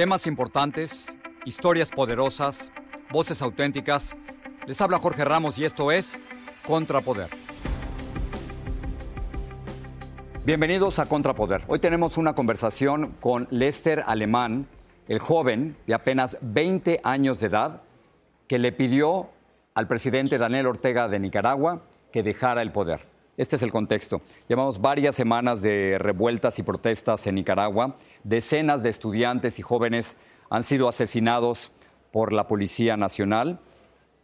Temas importantes, historias poderosas, voces auténticas. Les habla Jorge Ramos y esto es Contrapoder. Bienvenidos a Contrapoder. Hoy tenemos una conversación con Lester Alemán, el joven de apenas 20 años de edad, que le pidió al presidente Daniel Ortega de Nicaragua que dejara el poder. Este es el contexto. Llevamos varias semanas de revueltas y protestas en Nicaragua. Decenas de estudiantes y jóvenes han sido asesinados por la Policía Nacional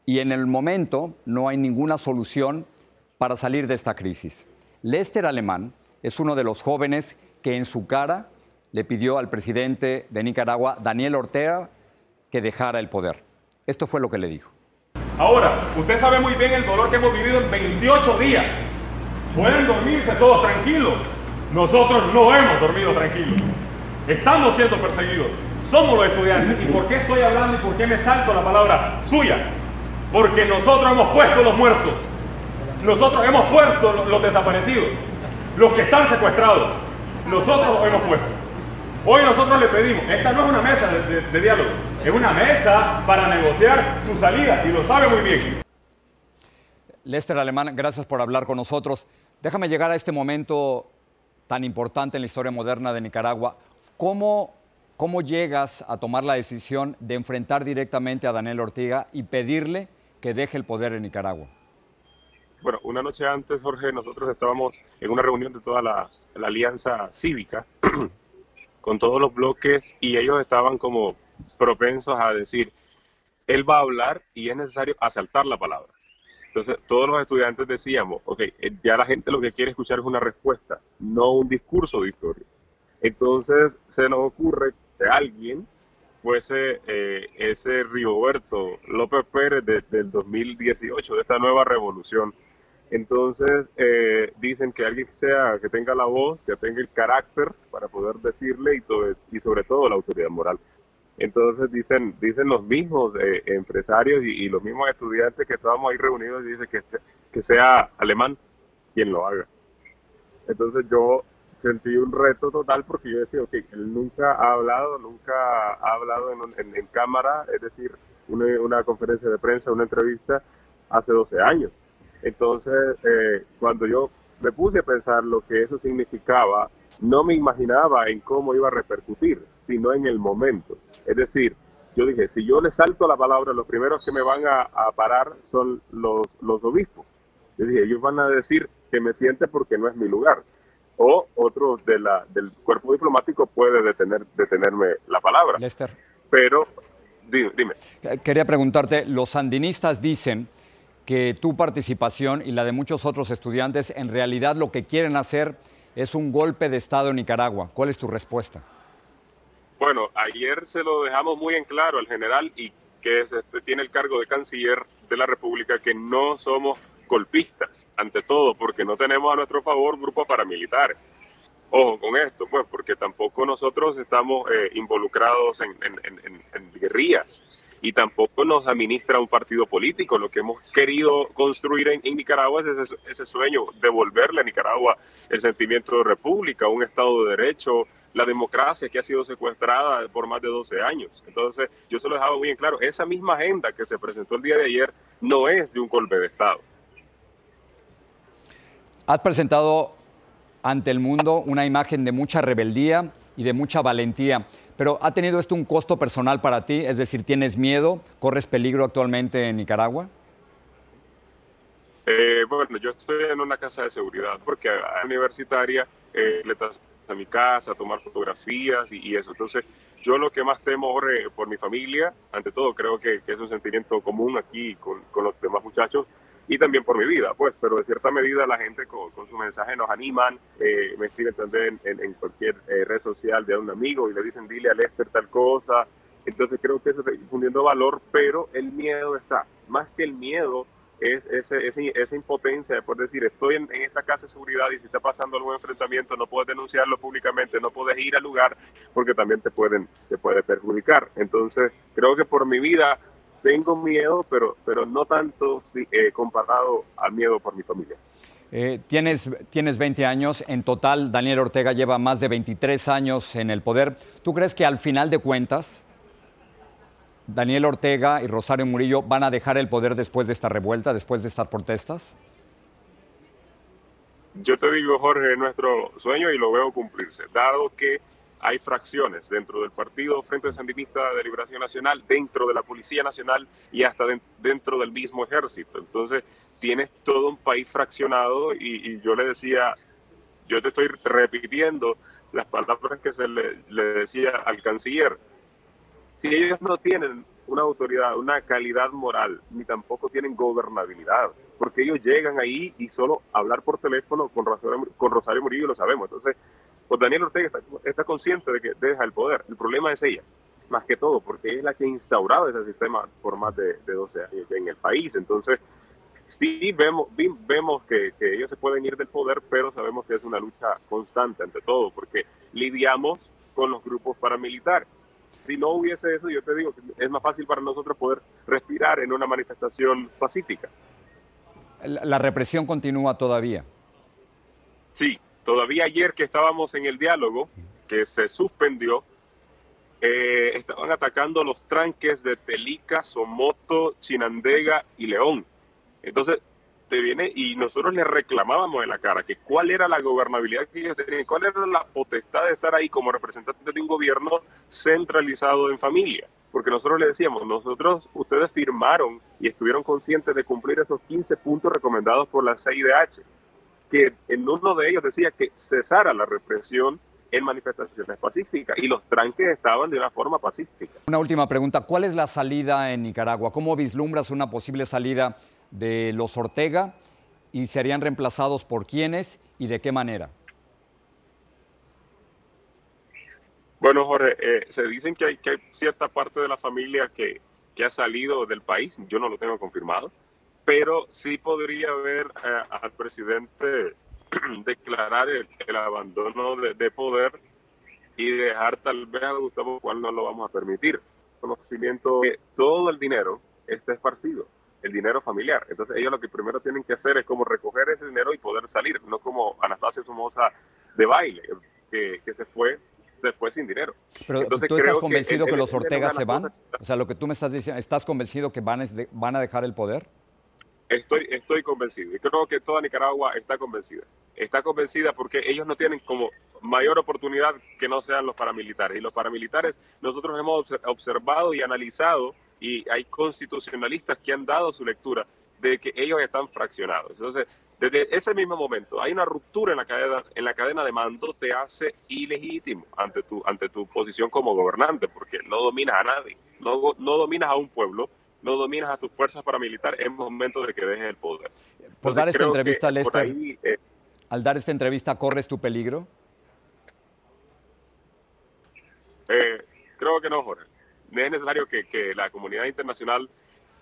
y en el momento no hay ninguna solución para salir de esta crisis. Lester Alemán es uno de los jóvenes que en su cara le pidió al presidente de Nicaragua, Daniel Ortega, que dejara el poder. Esto fue lo que le dijo. Ahora, usted sabe muy bien el dolor que hemos vivido en 28 días pueden dormirse todos tranquilos. Nosotros no hemos dormido tranquilos. Estamos siendo perseguidos. Somos los estudiantes. ¿Y por qué estoy hablando y por qué me salto la palabra suya? Porque nosotros hemos puesto los muertos. Nosotros hemos puesto los desaparecidos. Los que están secuestrados. Nosotros los hemos puesto. Hoy nosotros le pedimos, esta no es una mesa de, de diálogo, es una mesa para negociar su salida y lo sabe muy bien. Lester Alemán, gracias por hablar con nosotros. Déjame llegar a este momento tan importante en la historia moderna de Nicaragua. ¿Cómo, ¿Cómo llegas a tomar la decisión de enfrentar directamente a Daniel Ortega y pedirle que deje el poder en Nicaragua? Bueno, una noche antes, Jorge, nosotros estábamos en una reunión de toda la, la alianza cívica con todos los bloques y ellos estaban como propensos a decir, él va a hablar y es necesario asaltar la palabra. Entonces, todos los estudiantes decíamos, ok, eh, ya la gente lo que quiere escuchar es una respuesta, no un discurso de historia. Entonces, se nos ocurre que alguien fuese eh, ese Rigoberto López Pérez del 2018, de esta nueva revolución. Entonces, eh, dicen que alguien sea, que tenga la voz, que tenga el carácter para poder decirle y, y sobre todo la autoridad moral. Entonces dicen, dicen los mismos eh, empresarios y, los mismos estudiantes que estábamos ahí reunidos, dicen que, este, que sea alemán quien lo haga. Entonces yo sentí un reto total porque yo decía, ok, él nunca ha hablado, nunca ha hablado en, en, cámara, es decir, una, una, conferencia de prensa, una entrevista, hace 12 años. Entonces, eh, cuando yo me puse a pensar lo que eso significaba, no me imaginaba en cómo iba a repercutir, sino en el momento. Es decir, yo dije, si yo le salto la palabra, los primeros que me van a, parar son los, los obispos. Yo dije, ellos van a decir que me siente porque no es mi lugar. O otro de la, del cuerpo diplomático puede detener, detenerme la palabra. Lester. Pero, dime, dime. Quería preguntarte, los sandinistas dicen que tu participación y la de muchos otros estudiantes en realidad lo que quieren hacer es un golpe de Estado en Nicaragua. ¿Cuál es tu respuesta? Bueno, ayer se lo dejamos muy en claro al general y que este, tiene el cargo de canciller de la República que no somos golpistas, ante todo, porque no tenemos a nuestro favor grupos paramilitares. Ojo con esto, pues, porque tampoco nosotros estamos eh, involucrados en, en, en, en guerrillas y tampoco nos administra un partido político. Lo que hemos querido construir en, Nicaragua es ese, ese, sueño, devolverle a Nicaragua el sentimiento de república, un Estado de Derecho, la democracia que ha sido secuestrada por más de 12 años. Entonces, yo se lo dejaba muy bien claro, esa misma agenda que se presentó el día de ayer no es de un golpe de Estado. Has presentado ante el mundo una imagen de mucha rebeldía y de mucha valentía. Pero ¿ha tenido esto un costo personal para ti? Es decir, ¿tienes miedo? ¿Corres peligro actualmente en Nicaragua? Eh, bueno, yo estoy en una casa de seguridad porque a universitaria eh, le estás a mi casa a tomar fotografías y, eso. Entonces, yo lo que más temo por mi familia, ante todo, creo que, es un sentimiento común aquí con, con los demás muchachos, y también por mi vida, pues, pero de cierta medida la gente con, su mensaje nos animan, eh, me escriben también en, cualquier eh, red social de un amigo y le dicen, dile a Lester tal cosa, entonces creo que eso está difundiendo valor, pero el miedo está, más que el miedo es ese, esa impotencia de poder decir, estoy en, esta casa de seguridad y si está pasando algún enfrentamiento no puedes denunciarlo públicamente, no puedes ir al lugar porque también te pueden te puede perjudicar. Entonces, creo que por mi vida tengo miedo, pero, pero no tanto si, eh, comparado al miedo por mi familia. Eh, tienes, tienes 20 años, en total Daniel Ortega lleva más de 23 años en el poder. ¿Tú crees que al final de cuentas Daniel Ortega y Rosario Murillo van a dejar el poder después de esta revuelta, después de estas protestas? Yo te digo, Jorge, nuestro sueño y lo veo cumplirse, dado que hay fracciones dentro del Partido Frente Sandinista de Liberación Nacional, dentro de la Policía Nacional y hasta dentro del mismo ejército. Entonces, tienes todo un país fraccionado y, yo le decía, yo te estoy repitiendo las palabras que se le, le decía al canciller. Si ellos no tienen una autoridad, una calidad moral, ni tampoco tienen gobernabilidad, porque ellos llegan ahí y solo hablar por teléfono con Rosario, con Rosario Murillo lo sabemos. Entonces, pues Daniel Ortega está, consciente de que deja el poder. El problema es ella, más que todo, porque es la que ha instaurado ese sistema por más de, 12 años en el país. Entonces, sí vemos que, ellos se pueden ir del poder, pero sabemos que es una lucha constante ante todo, porque lidiamos con los grupos paramilitares. Si no hubiese eso, yo te digo que es más fácil para nosotros poder respirar en una manifestación pacífica. La represión continúa todavía. Sí, Todavía ayer que estábamos en el diálogo, que se suspendió, eh, estaban atacando los tranques de Telica, Somoto, Chinandega y León. Entonces, te viene y nosotros le reclamábamos en la cara que cuál era la gobernabilidad que ellos tenían, cuál era la potestad de estar ahí como representantes de un gobierno centralizado en familia. Porque nosotros le decíamos, nosotros, ustedes firmaron y estuvieron conscientes de cumplir esos 15 puntos recomendados por la CIDH que en uno de ellos decía que cesara la represión en manifestaciones pacíficas y los tranques estaban de una forma pacífica. Una última pregunta, ¿cuál es la salida en Nicaragua? ¿Cómo vislumbras una posible salida de los Ortega y serían reemplazados por quiénes y de qué manera? Bueno, Jorge, eh, se dicen que hay, que hay cierta parte de la familia que, que ha salido del país, yo no lo tengo confirmado, pero sí podría haber eh, al presidente declarar el, abandono de, poder y dejar tal vez a Gustavo cual no lo vamos a permitir. Conocimiento que todo el dinero está esparcido, el dinero familiar. Entonces ellos lo que primero tienen que hacer es como recoger ese dinero y poder salir, no como Anastasia Somoza de baile, que, se fue se fue sin dinero. Pero Entonces, tú estás convencido que, los Ortega se van? O sea, lo que tú me estás diciendo, ¿estás convencido que van, van a dejar el poder? Estoy, estoy convencido y creo que toda Nicaragua está convencida. Está convencida porque ellos no tienen como mayor oportunidad que no sean los paramilitares. Y los paramilitares nosotros hemos observado y analizado y hay constitucionalistas que han dado su lectura de que ellos están fraccionados. Entonces, desde ese mismo momento hay una ruptura en la cadena, en la cadena de mando, te hace ilegítimo ante tu, ante tu posición como gobernante, porque no dominas a nadie, no, no dominas a un pueblo, no dominas a tus fuerzas paramilitares, es momento de que dejes el poder. Por dar esta entrevista, Lester, eh, al dar esta entrevista, ¿corres tu peligro? Eh, creo que no, Jorge. Es necesario que, la comunidad internacional,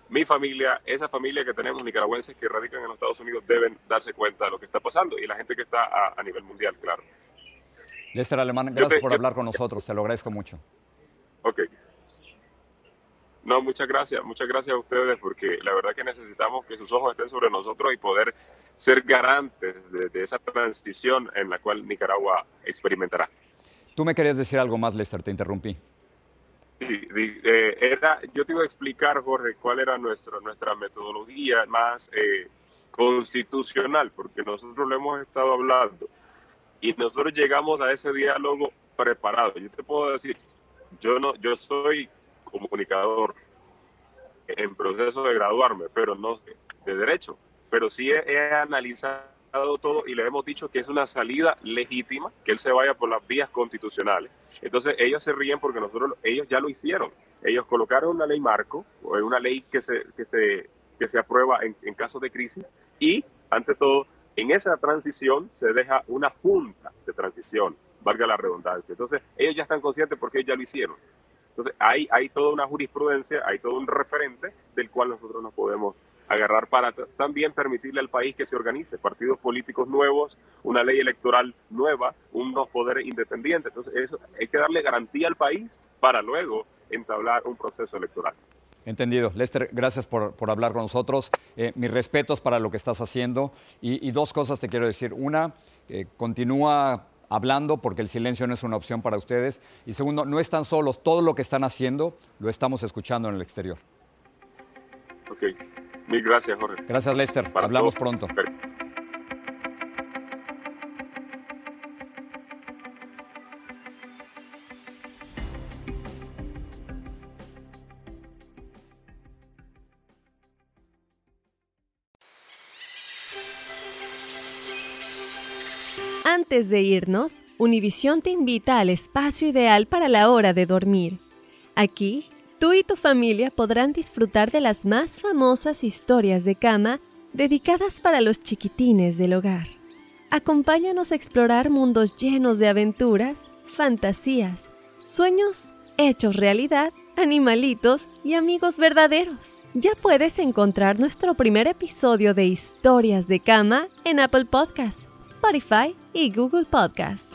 mi familia, esa familia que tenemos nicaragüenses que radican en los Estados Unidos, deben darse cuenta de lo que está pasando y la gente que está a, nivel mundial, claro. Lester Alemán, gracias por hablar con nosotros, te lo agradezco mucho. Ok. No, muchas gracias, muchas gracias a ustedes porque la verdad que necesitamos que sus ojos estén sobre nosotros y poder ser garantes de, esa transición en la cual Nicaragua experimentará. Tú me querías decir algo más, Lester, te interrumpí. Sí, eh, era, yo te iba a explicar, Jorge, cuál era nuestro, nuestra metodología más eh, constitucional, porque nosotros lo hemos estado hablando y nosotros llegamos a ese diálogo preparado. Yo te puedo decir, yo no, yo soy comunicador en proceso de graduarme, pero no de derecho. Pero sí he, analizado todo y le hemos dicho que es una salida legítima, que él se vaya por las vías constitucionales. Entonces ellos se ríen porque nosotros, ellos ya lo hicieron. Ellos colocaron una ley marco, una ley que se, que se, que se aprueba en, en casos de crisis y, ante todo, en esa transición se deja una junta de transición, valga la redundancia. Entonces, ellos ya están conscientes porque ellos ya lo hicieron. Entonces, hay, hay toda una jurisprudencia, hay todo un referente del cual nosotros nos podemos agarrar para también permitirle al país que se organice, partidos políticos nuevos, una ley electoral nueva, unos poderes independientes. Entonces, eso hay que darle garantía al país para luego entablar un proceso electoral. Entendido. Lester, gracias por, hablar con nosotros. Eh, mis respetos para lo que estás haciendo. Y, dos cosas te quiero decir. Una, eh, continúa hablando porque el silencio no es una opción para ustedes. Y segundo, no están solos. Todo lo que están haciendo lo estamos escuchando en el exterior. Ok. Mil gracias, Jorge. Gracias, Lester. Hablamos pronto. Antes de irnos, Univisión te invita al espacio ideal para la hora de dormir. Aquí, tú y tu familia podrán disfrutar de las más famosas historias de cama dedicadas para los chiquitines del hogar. Acompáñanos a explorar mundos llenos de aventuras, fantasías, sueños hechos realidad, animalitos y amigos verdaderos. Ya puedes encontrar nuestro primer episodio de Historias de Cama en Apple Podcasts Spotify y Google Podcast.